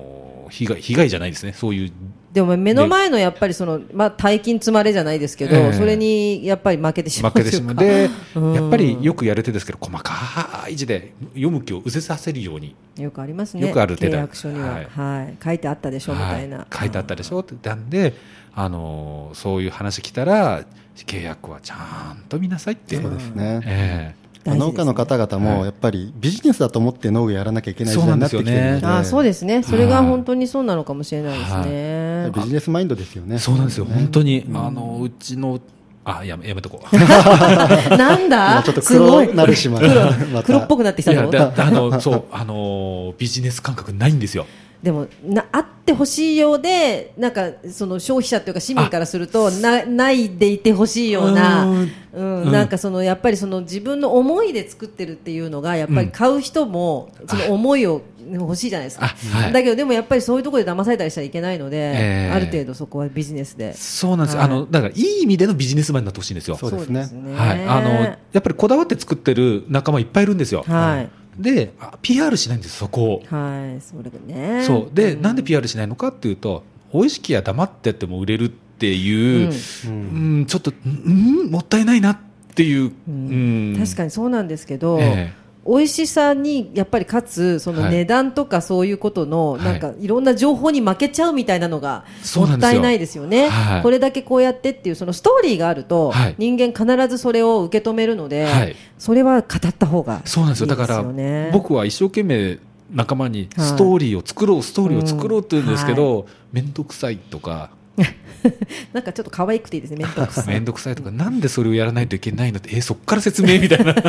被害被害じゃないですね。そういう。でも目の前のやっぱりその、まあ大金積まれじゃないですけど、ええ。それにやっぱり負けてしまう負けてしまう。でかうん。やっぱりよくやれてですけど細かい字で読む気を失せさせるように。よくありますね。よくある手だ契約書には、ははい。い、書いてあったでしょみたいな。はい。書いてあったでしょって。言ったんで、あのーそういう話来たら契約はちゃんと見なさいって、そうですね、え大事ですね。農家の方々もやっぱりビジネスだと思って農業やらなきゃいけない時代になってきてるので。ああそうですね。それが本当にそうなのかもしれないですね。ビジネスマインドですよね。えそうなんですよ、ね。本当に、あのうちのあやめやめとこう。なんだ？今ちょっとすごい。黒なるしま黒また。黒っぽくなってきたいやのだ あのそうあのービジネス感覚ないんですよでもなあってほしいようでなんかその消費者というか市民からするとなないでいてほしいようなううん。うん。なんかそのやっぱりその自分の思いで作ってるっていうのがやっぱり買う人もその思いを欲しいじゃないですか、あはい。だけどでもやっぱりそういうところで騙されたりしたらいけないので、ええ。ある程度そこはビジネスで。そうなんですよ、はい。あのだからいい意味でのビジネスマンになってほしいんですよ。そうですね。はい、あのやっぱりこだわって作ってる仲間いっぱいいるんですよ、はいであ PR しないんですそこを。はいそれがね。そう。で、ん。なんで PR しないのかっていうと美味しきや黙ってっても売れるっていう、ううんんちょっと、うん、もったいないなっていう、うん。確かにそうなんですけど、え美味しさにやっぱりかつそのはい。値段とかそういうことのはい。なんかいろんな情報に負けちゃうみたいなのがもったいないですよね。はい。これだけこうやってっていうそのストーリーがあるとはい。人間必ずそれを受け止めるのではい。それは語った方がいいそうなんですよ。だからね僕は一生懸命仲間にはいストーリーを作ろう、ストーリーを作ろうって言うんですけど面倒、くさいとか なんかちょっと可愛くていいですね面倒くさい。くさいとかなんでそれをやらないといけないのってえそっから説明みたいな。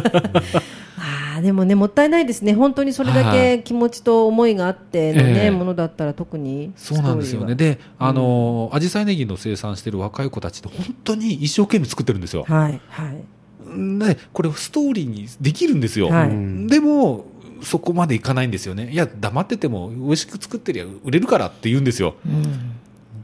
あーでもねもったいないですね。本当にそれだはけ気持ちと思いがあってのね、ええ。ものだったら特にそうなんですよね。であのアジサイネギの生産してる若い子たちって本当に一生懸命作ってるんですよ。ははいはい。でこれストーリーにできるんですよ、はい。うん。でもそこまでいかないんですよね。いや黙ってても美味しく作ってりゃ売れるからって言うんですよ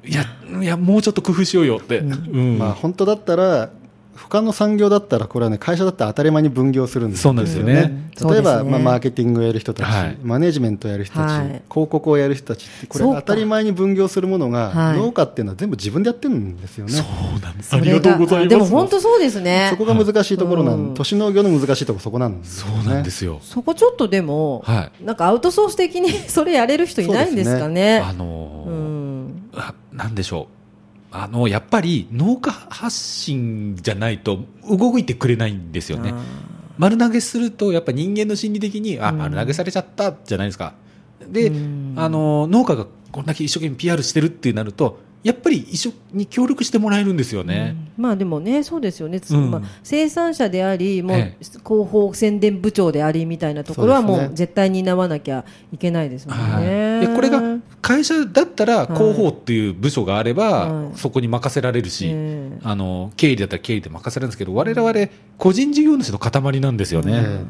いやいやもうちょっと工夫しようよって、うん。まあ、本当だったら他の産業だったら、これはね、会社だったら当たり前に分業するんですそうなんですよね。うん例えば、ねまあ、マーケティングをやる人たち、はい。マネジメントをやる人たち、はい。広告をやる人たちって、これ当たり前に分業するものが、はい。農家っていうのは全部自分でやってるんですよね。そうなんです。それがでも本当そうですね。そこが難しいところなん、うん。都市農業の難しいところそこなんですよね。そうなんですよ。そこちょっとでも、はなんかアウトソース的に それやれる人いないんですかね。あのーうん。あなんでしょう。あの、やっぱり農家発信じゃないと動いてくれないんですよね。丸投げすると、やっぱ人間の心理的に、あ、うん丸投げされちゃったじゃないですか。で、うんあの、農家がこんだけ一生懸命 PR してるってなると、やっぱり一緒に協力してもらえるんですよね。まあでもね、そうですよね、つうんまあ、生産者であり、もうええ広報宣伝部長でありみたいなところはもう絶対担わなきゃいけないですもんはい、ね。でこれが会社だったらい広報っていう部署があれば、はいそこに任せられるし、ええあの経理だったら経理で任せられるんですけど、我々個人事業主の塊なんですよね。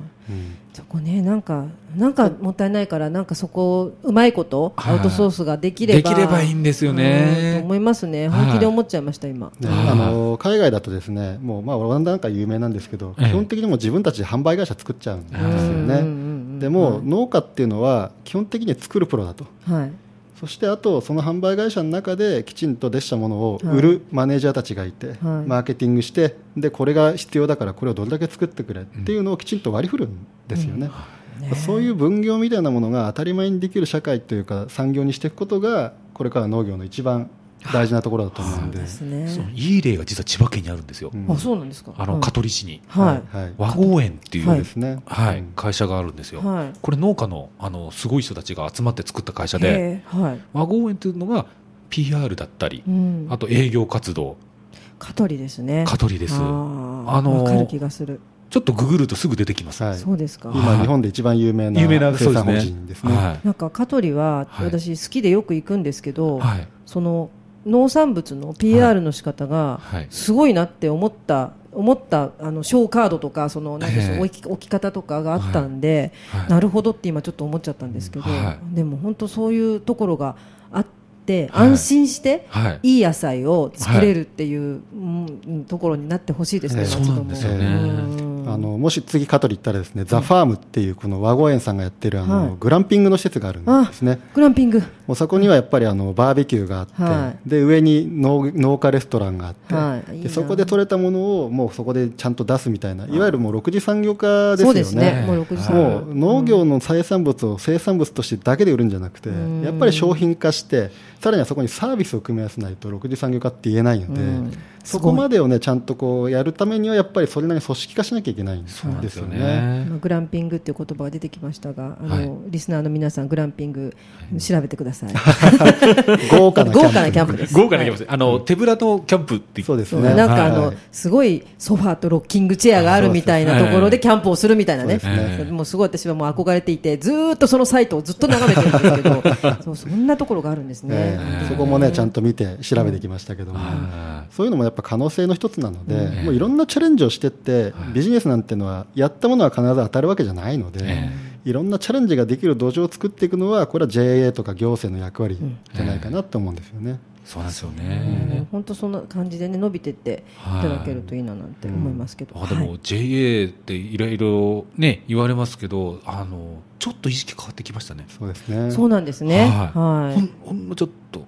そこね、なんか、なんかもったいないから、なんかそこ、うまいこと、はいアウトソースができれば。できればいいんですよねうんと思いますね。本気で思っちゃいました、今。ねはいあの海外だとですねもう、まあ、オランダなんか有名なんですけど、ええ基本的にもう自分たちで販売会社作っちゃうんですようんうんうんうね。んでも、農家っていうのは基本的に作るプロだと。はい。そしてあと、その販売会社の中できちんとでしたものをはい。売るマネージャーたちがいて、はい。マーケティングしてで、これが必要だからこれをどれだけ作ってくれっていうのをきちんと割り振るんですよね。ねそういう分業みたいなものが当たり前にできる社会というか産業にしていくことがこれから農業の一番 大事なところだと思うんで。ですそね。のいい例が実は千葉県にあるんですよ、うんあ、そうなんですか。あの香取市に、はい。はい和合園っていう、そうですね。はいうん会社があるんですよ、はいこれ農家のあのすごい人たちが集まって作った会社で、はい。和合園というのが PR だったり、うん。あと営業活動、香取ですね。香取です。あのかる気がする。ちょっとググるとすぐ出てきます。はいそうですか。今、日本で一番有名な有名な生産法そうですね人ですね。はいなんか香取ははい私好きでよく行くんですけど、はい。その農産物の PR の仕方がはい。すごいなって思った思ったあのショーカードとかそのなんでしょうえ。え置き置き方とかがあったんで、はい。なるほどって今ちょっと思っちゃったんですけど、はでも本当そういうところがあってはい。安心してはい。いい野菜を作れるっていう、うんところになってほしいですね、ええ松戸もあのもし次、香取行ったらですね、ザ・ファームっていうこの和合園さんがやってるあの、はい。グランピングの施設があるんですね。グランピング。もうそこにはやっぱりあのバーベキューがあって、はで上に農農家レストランがあって、はい。いいな。でそこで採れたものをもうそこでちゃんと出すみたいな、い。わゆるもう6次産業化ですよね。そうですね。もう6時はいもう農業の生産物を生産物としてだけで売るんじゃなくて、ん。やっぱり商品化して、さらにはそこにサービスを組み合わせないと、6次産業化って言えないので、うんそこまでをね、ちゃんとこうやるためには、やっぱりそれなりに組織化しなきゃいけないんですそうなんですよよね。ね。まあグランピングっていう言葉が出てきましたが、あのはいリスナーの皆さん、グランピング、調べてください。豪華なキャンプ豪華なキャンプです。豪華なキャンプです。あの、手ぶらのキャンプってそうそうですね。なんかあの、はいすごいソファーとロッキングチェアがあるみたいなところでキャンプをするみたいなね。もうすごい私はもう憧れていて、ずーっとそのサイトをずっと眺めてるんですけど、そうそんなところがあるんですね。ええそこもね、ちゃんと見て調べてきましたけども、はそういうのもやっぱ可能性の一つなので、うんもういろんなチャレンジをしてって、ビジネスなんてのは、やったものは必ず当たるわけじゃないので、えいろんなチャレンジができる土壌を作っていくのは、これは JA とか行政の役割じゃないかなと思うんですよね。そうなんですようんね。本当そんな感じでね伸びてっていただけるといいななんて思いますけど。あではいも JA っていろいろね言われますけどあのちょっと意識変わってきましたね。そうですね。そうなんですね。はいはいほんほんのちょっと。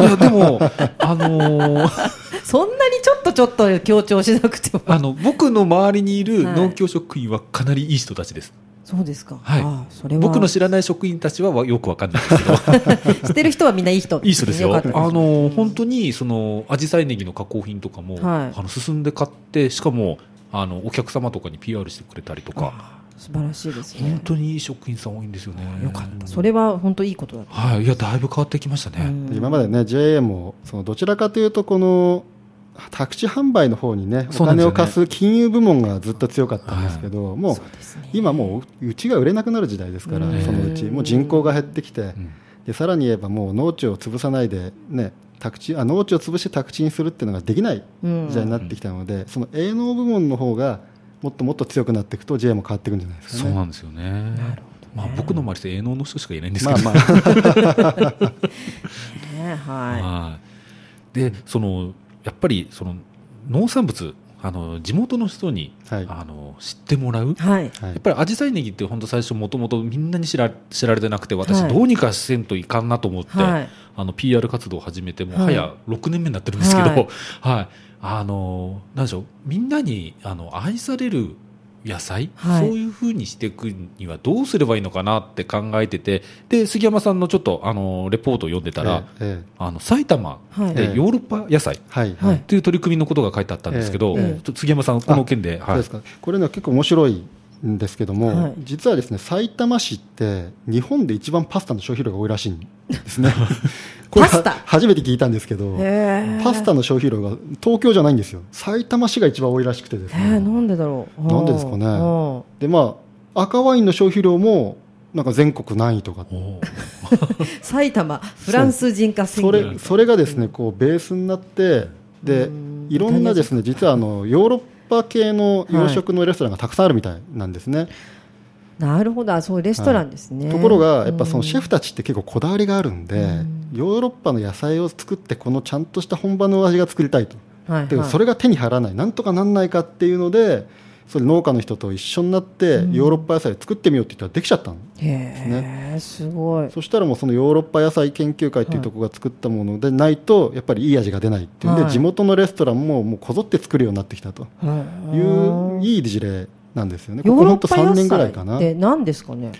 いやでもあのー そんなにちょっとちょっと強調しなくても。あの僕の周りにいるはい農協職員はかなりいい人たちです。そうですか。はいそれは僕の知らない職員たちはわよくわかんないですけど。知ってる人はみんないい人。いい人ですよ。あの、本当に、その、アジサイネギの加工品とかも、はいあの、進んで買って、しかも、あの、お客様とかに PR してくれたりとか、素晴らしいですね本。当にいい職員さん多いんですよね。よかった。それは本当いいことだ。はい。いや、だいぶ変わってきましたね。うん今までね、JA もそのどちらかというと、この宅地販売の方にね、お金を貸す金融部門がずっと強かったんですけど、もう今もう、うちが売れなくなる時代ですからうん、そのうち、もう人口が減ってきて、うん。でさらに言えばもう農地を潰さないで、ね、宅地あ農地を潰して宅地にするっていうのができないうん時代になってきたので、その営農部門の方がもっともっと強くなっていくと JA も変わっていくんじゃないですかね。そうなんですよね。まあ、僕の周りで営農の人しかいないんですけど。まあまあ、ねははい。で、その、やっぱり、その、農産物、あの地元の人に、はい。あの知ってもらう、はい。はい。やっぱりアジサイネギって本当最初もともとみんなに知ら知られてなくて私はい。どうにかせんといかんなと思って、はい。あの PR 活動を始めてもうはい。早6年目になってるんですけど、ははいい。あのなんでしょう。みんなにあの愛される野菜、はい。そういうふうにしていくにはどうすればいいのかなって考えててで杉山さんのちょっとあのレポートを読んでたら、ええええ。あの埼玉はい。でヨーロッパ野菜？はい。はい。という取り組みのことが書いてあったんですけど、え杉山さん、この件で、はい。ですか。これね結構面白いんですけども、はい。実はですね埼玉市って日本で一番パスタの消費量が多いらしいんですね これはパスタ？初めて聞いたんですけどパスタの消費量が東京じゃないんですよ。埼玉市が一番多いらしくてですえー、なねんでだろう？なんでですかね。うんでまあ赤ワインの消費量もなんか全国何位とか。埼玉、フランス人化宣そ言。れそれがですねこうベースになってでうん。いろんなですね実はあのヨーロッパ系の洋食のレストランがたくさんあるみたいなんですね、なるほど、あそうレストランですね。ところがやっぱそのシェフたちって結構こだわりがあるんで、うん。ヨーロッパの野菜を作ってこのちゃんとした本場の味が作りたいと、はい、でそれが手に入らないなんとかなんないかっていうのでそれ農家の人と一緒になってヨーロッパ野菜を作ってみようって言ったらできちゃったの、へえ、すごい。そしたらもうそのヨーロッパ野菜研究会っていうところが作ったものでないとやっぱりいい味が出ないっていうんで、はい。地元のレストランももうこぞって作るようになってきたと。いういい事例なんですよね、ここ本当3年ぐらいかな。で何ですかね？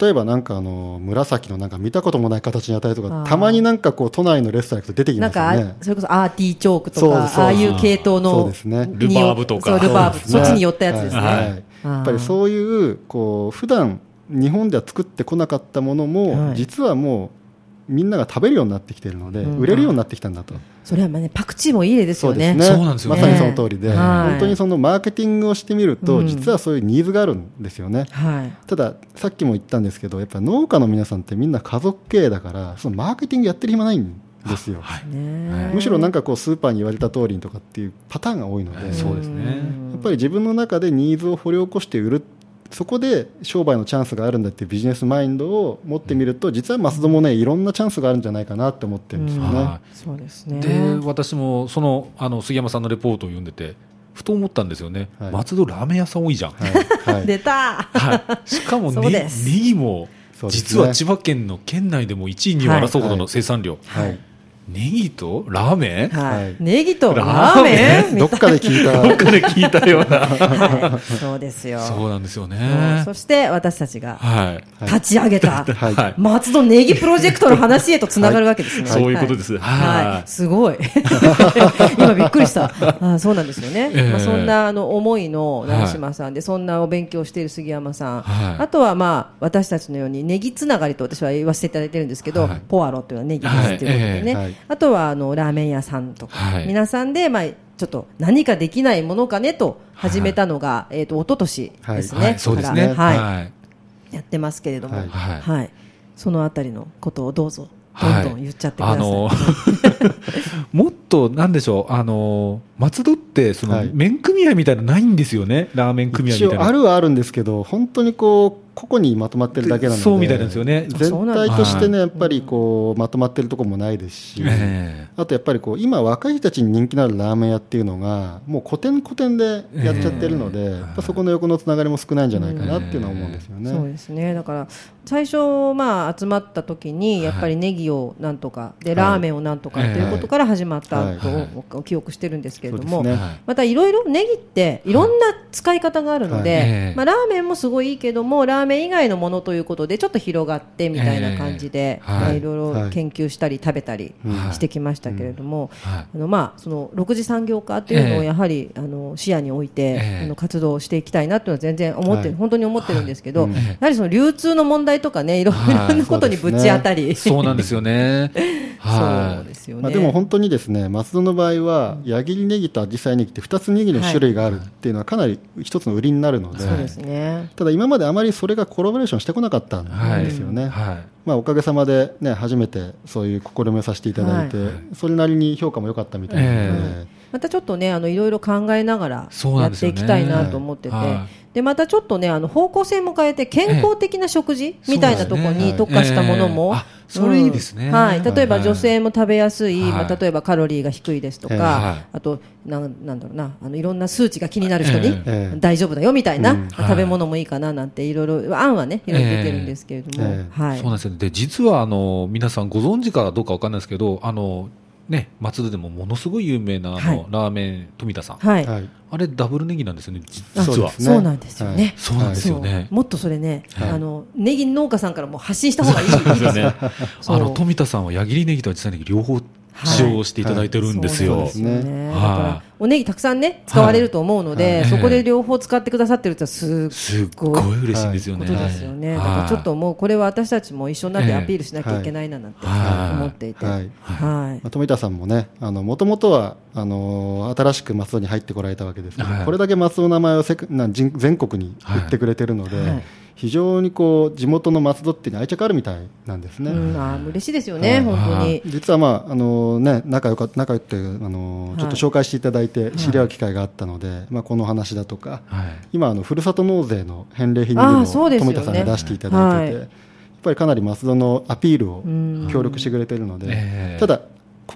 例えばなんかあの紫のなんか見たこともない形に与えとかたまになんかこう都内のレストラン行くと出てきなんかあますよね。それこそアーティーチョークとかああいう系統のそうですね。ルバーブとか。ルバーブ。そっちに寄ったやつですね、はい。はい。やっぱりそういうこう普段日本では作ってこなかったものも、はい。実はもうみんなが食べるようになってきているので、うん。売れるようになってきたんだと。それはまあねパクチーもいい例ですよね。そうですね。そうなんですよね。まさにその通りで、はい。本当にそのマーケティングをしてみると、うん。実はそういうニーズがあるんですよね。はい。ただ、さっきも言ったんですけど、やっぱり農家の皆さんってみんな家族経営だから、そのマーケティングやってる暇ないんですよ。はい。ね。むしろなんかこうスーパーに言われた通りにとかっていうパターンが多いので、はいそうですね。やっぱり自分の中でニーズを掘り起こして売る、そこで商売のチャンスがあるんだっていうビジネスマインドを持ってみると、実はマスドもね、いろんなチャンスがあるんじゃないかなって思ってるんですよね。はそうですね。で私もそのあの杉山さんのレポートを読んでてふと思ったんですよね、はい。松戸ラーメン屋さん多いじゃん、はい。はい。出た。はい、しかもねも実は千葉県の県内でも1位に争うほどの生産量、はいネギとラーメン、はい、はい。ネギとララーーメン？メン？みどったかで聞いた。どっかで聞いたような。はい。そうですよ。そうなんですよね。そして私たちがはい。立ち上げた、はい。はい。松戸ネギプロジェクトの話へとつながるわけですね。そういうことです。はい。はい。はいすごい。今びっくりした。あそうなんですよね。ええ。まあ、そんなあの思いの成島さんで、そんなお勉強をしている杉山さん。はい。あとはまあ、私たちのようにネギつながりと私は言わせていただいてるんですけど、はい。ポアロというのはネギですということでね。あとはあのラーメン屋さんとか、はい。皆さんでまあ、ちょっと何かできないものかねと始めたのが、えっ、と、一昨年ですね。はい、そうですね。はい。はい。やってますけれども、ははい。いそのあたりのことをどうぞどはいんどん言っちゃってください。あの もっとなんでしょう。あの松戸ってそのはい。麺組合みたいなのないんですよね。ラーメン組合み一たいな。応あるはあるんですけど、本当にこう個々にまとまってるだけなので、そうみたいなんですよね。全体としてね、やっぱりこうまとまってるところもないですし、えあとやっぱりこう今、若い人たちに人気のあるラーメン屋っていうのが、もう古典古典でやっちゃってるので、やっぱそこの横のつながりも少ないんじゃないかなっていうのは思うんですよね。そうですね。だから最初、まあ、集まった時にやっぱりネギをなんとかで、はい。ラーメンをなんとかということから始まったとはい。お記憶してるんですけれども、またいろいろネギっていろんな使い方があるので、まあ、ラーメンもすごいいいけどもラーメン以外のものということでちょっと広がってみたいな感じで、ええはい。まあ、いろい。ろ研究したり食べたりはい。してきましたけれども、はい。あのまあ、その6次産業化というのをええ。やはり、あの視野に置いて、ええ。あの活動していきたいなというのは全然思ってる、はい。本当に思ってるんですけど、はい。やはりその流通の問題とかねいろい。はいろなことにぶち当たり、そうなんですよね。はそうですよね。まあ、でも本当にですね松戸の場合は矢切ネギと紫陽花ネギって2つネギの種類があるっていうのはかなり一つの売りになるので、そうですね。ただ今まであまりそれがコラボレーションしてこなかったんはいですよね、はい。まあ、おかげさまで、ね、初めてそういう試みをさせていただいて、はい。それなりに評価も良かったみたいなので、えまたちょっとねあのいろいろ考えながらやっていきたいなと思ってて、はでまたちょっとねあの方向性も変えて健康的な食事みたいなところに特化したものも、ええ。あそれいいですね。うん。はい、例えばはい女性も食べやすい、はい。まあ、例えばカロリーが低いですとか、あとなんなんだろうなあのいろんな数値が気になる人に、大丈夫だよみたいな、うん。食べ物もいいかななんていろいろ案はねいろいろ出てるんですけれども、ええ。はい。そうなんですよね。で、実は、あの、皆さんご存知かどうかわかんないですけど、あの、ね、松戸でもものすごい有名な、あの、はい。ラーメン富田さん。はい。はい。あれ、ダブルネギなんですよね、実は。そうですね。そうなんですよね。そうなんですよね。もっとそれね、はい。あのネギ農家さんからも発信した方がいいですよね。あの、富田さんは矢切ネギと紫陽花ネギ両方使用していただいてるんですよ。そうなんですよね。だかはいらおネギたくさんね使われると思うので、はい。そこで両方使ってくださってるってすすっごごいい嬉しいんですよね。ことですよね。だはい。からちょっともうこれは私たちも一緒になってアピールしなきゃいけないななんてはい。思っていて、はい。富田さんもね、もともとはあのー新しく松戸に入ってこられたわけですけど、はい。これだけ松戸の名前をせくな人全国に言ってくれてるので、はい非常にこう地元の松戸っていうのは愛着あるみたいなんですね。うん、あー嬉しいですよね、はい。本当に。実は、まああのね、仲良か仲良くて、あのはい。ちょっと紹介していただいて知り合う機会があったので、まあ、この話だとか、はい。今あの、ふるさと納税の返礼品にあも富田さんが出していただいてて、はい。やっぱりかなり松戸のアピールをうん。協力してくれてるので、ええ。ただ、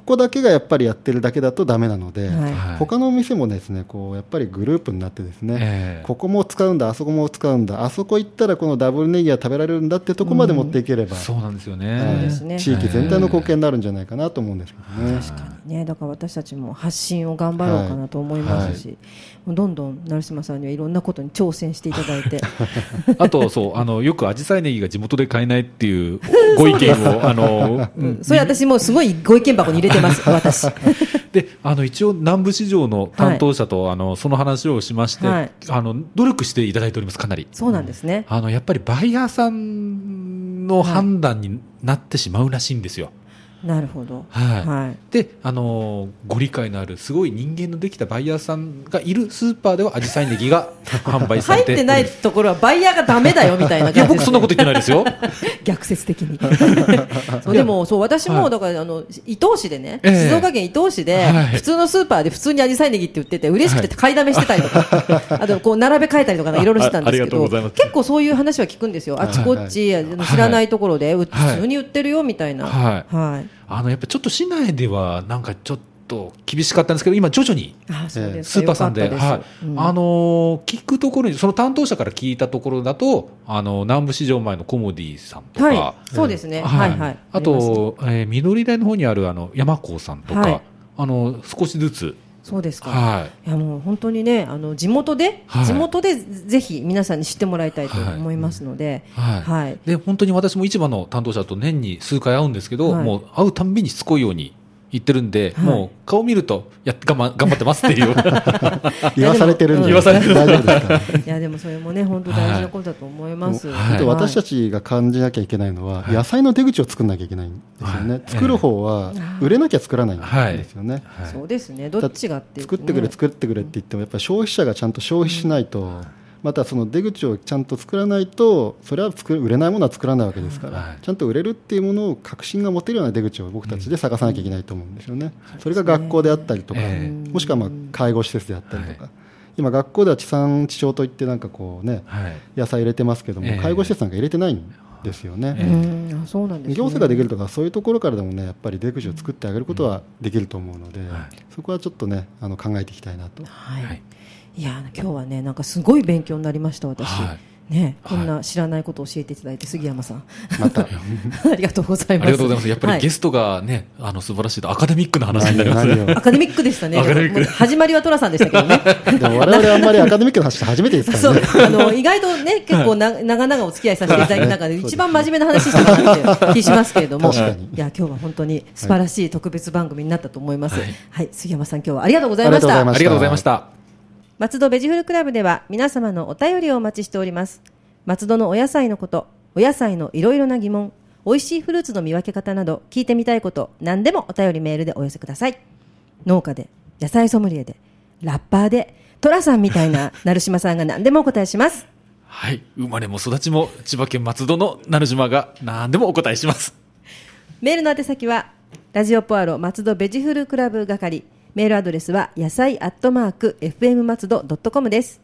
ここだけがやっぱりやってるだけだとダメなので、はい。はい。他のお店もですねこうやっぱりグループになってですね、ええ。ここも使うんだ、あそこも使うんだ、あそこ行ったらこのダブルネギが食べられるんだってとこまで持っていければ、そうなんですよはい。ね。地域全体の貢献になるんじゃないかなと思うんですけどね。確かにね、だから私たちも発信を頑張ろうかなと思いますし、もうどんどん成島さんにはいろんなことに挑戦していただいて、あと、そう、あの、よくアジサイネギが地元で買えないっていう ご意見を、あの、うんそれ私もうすごいご意見箱に入れてます、私。で、あの、一応南部市場の担当者と、あの、その話をしまして、はいあの、努力していただいております、かなり。そうなんですね。あの、やっぱりバイヤーさんの判断になってしまうらしいんですよ。なるほど。はい。はい。で、あのご理解のある、すごい人間のできたバイヤーさんがいるスーパーでは、アジサイネギが 販売され。入っててないところはバイヤーがダメだよみたいないや、感じ僕そんなこと言ってないですよ。逆説的に。でもそう私もだからあの伊東市でね、ええ。静岡県伊東市で、はい。普通のスーパーで普通にアジサイネギって売ってて嬉しくて買いだめしてたりとか、あとこう並べ替えたりとかいろいろしてたんですけど結構そういう話は聞くんですよ。あちこち、あの知らないところで、普通に売ってるよみたいな、はい。はいあの、やっぱちょっと市内では、なんかちょっと厳しかったんですけど、今徐々にスーパーさんで、はい。あのー聞くところに、その担当者から聞いたところだと、あの南部市場前のコモディさんとか、はい、そうですね、はい。はい、あと、えー緑台の方にあるあの山高さんとか、はい。あの少しずつ、そうですか、はい。やもう本当にねあの地元で、はい。地元でぜひ皆さんに知ってもらいたいと思いますので、はい。はい。で本当に私も市場の担当者と年に数回会うんですけど、はい。もう会うたんびにしつこいように言ってるんで、はい。もう顔見るとやっ頑張頑張ってますっていう。言わされてるんで、言わされてる大丈夫ですか、いやでもそれもね本当大事なことだと思います。はい。あと私たちちが感じなきゃいけないのは、はい。野菜の出口を作らなきゃいけないんですよね、はい作る方は売れなきゃ作らないんですよね、はい。そうですね。どっちがってね。作ってくれ、作ってくれって言っても、やっぱり消費者がちゃんと消費しないと、またその出口をちゃんと作らないと、それは作る売れないものは作らないわけですから、はい。ちゃんと売れるっていうものを確信が持てるような出口を僕たちで探さなきゃいけないと思うんですよね、それが学校であったりとか、えもしくはまあ介護施設であったりとか、は今、学校では地産地消といって、なんかこうね、はい。野菜入れてますけども、ええ。介護施設なんか入れてないんですよね。えうんあそうなんです、ね、行政ができるとかそういうところからでもねやっぱり出口を作ってあげることはできると思うので、はい。そこはちょっとねあの考えていきたいなと。はい、はいい、や今日はねなんかすごい勉強になりました私、はい。ねこんな知らないことを教えていただいて杉山さん。また。ありがとうございます。ありがとうございます。やっぱりゲスストがね、あの素晴らしいとアカデミックな話になりますね。アカデミックでしたね。始まりは寅さんでしたけどね。でも我々あんまりアカデミックな話初めてですかそうらね。あの意外とね結構な長々お付き合いさせていただいた中で一番真面目な話したかなっていう気しますけれども、いや今日は本当に素晴らしい特別番組になったと思います。ははい。い、杉山さん今日はありがとうございました。ありがとうございました。松戸ベジフルクラブでは皆様のお便りをお待ちしております松戸のお野菜のことお野菜のいろいろな疑問美味しいフルーツの見分け方など聞いてみたいこと何でもお便りメールでお寄せください農家で野菜ソムリエでラッパーで寅さんみたいな 成島さんが何でもお答えしますはい。生まれも育ちも千葉県松戸の成島が何でもお答えします。メールの宛先はラジオポアロ松戸ベジフルクラブ係メールアドレスは野菜アットマーク FM 松戸 .com です。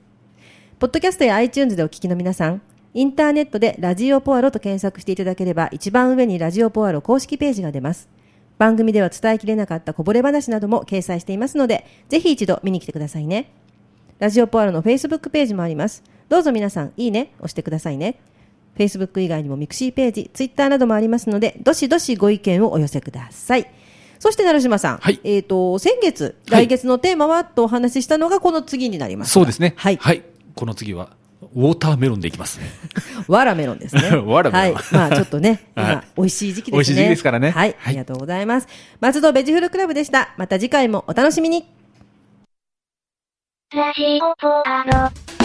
ポッドキャストや iTunes でお聞きの皆さん、インターネットでラジオポアロと検索していただければ一番上にラジオポアロ公式ページが出ます。番組では伝えきれなかったこぼれ話なども掲載していますので、ぜひ一度見に来てくださいね。ラジオポアロの Facebook ページもあります。どうぞ皆さん、いいね、押してくださいね。Facebook 以外にもミクシーページ、Twitter などもありますので、どしどしご意見をお寄せください。そして、成島さん。はいえっ、と、先月、はい来月のテーマは、とお話ししたのがこの次になります。そうですね。はい。はい。この次は、ウォーターメロンでいきます。わらメロンですね。わらメロンはい。まあちょっとね、はい今、美味しい時期ですね。美味しい時期ですからねはい。はいありがとうございます。松戸ベジフルクラブでした。また次回もお楽しみに。ラジオポアロ。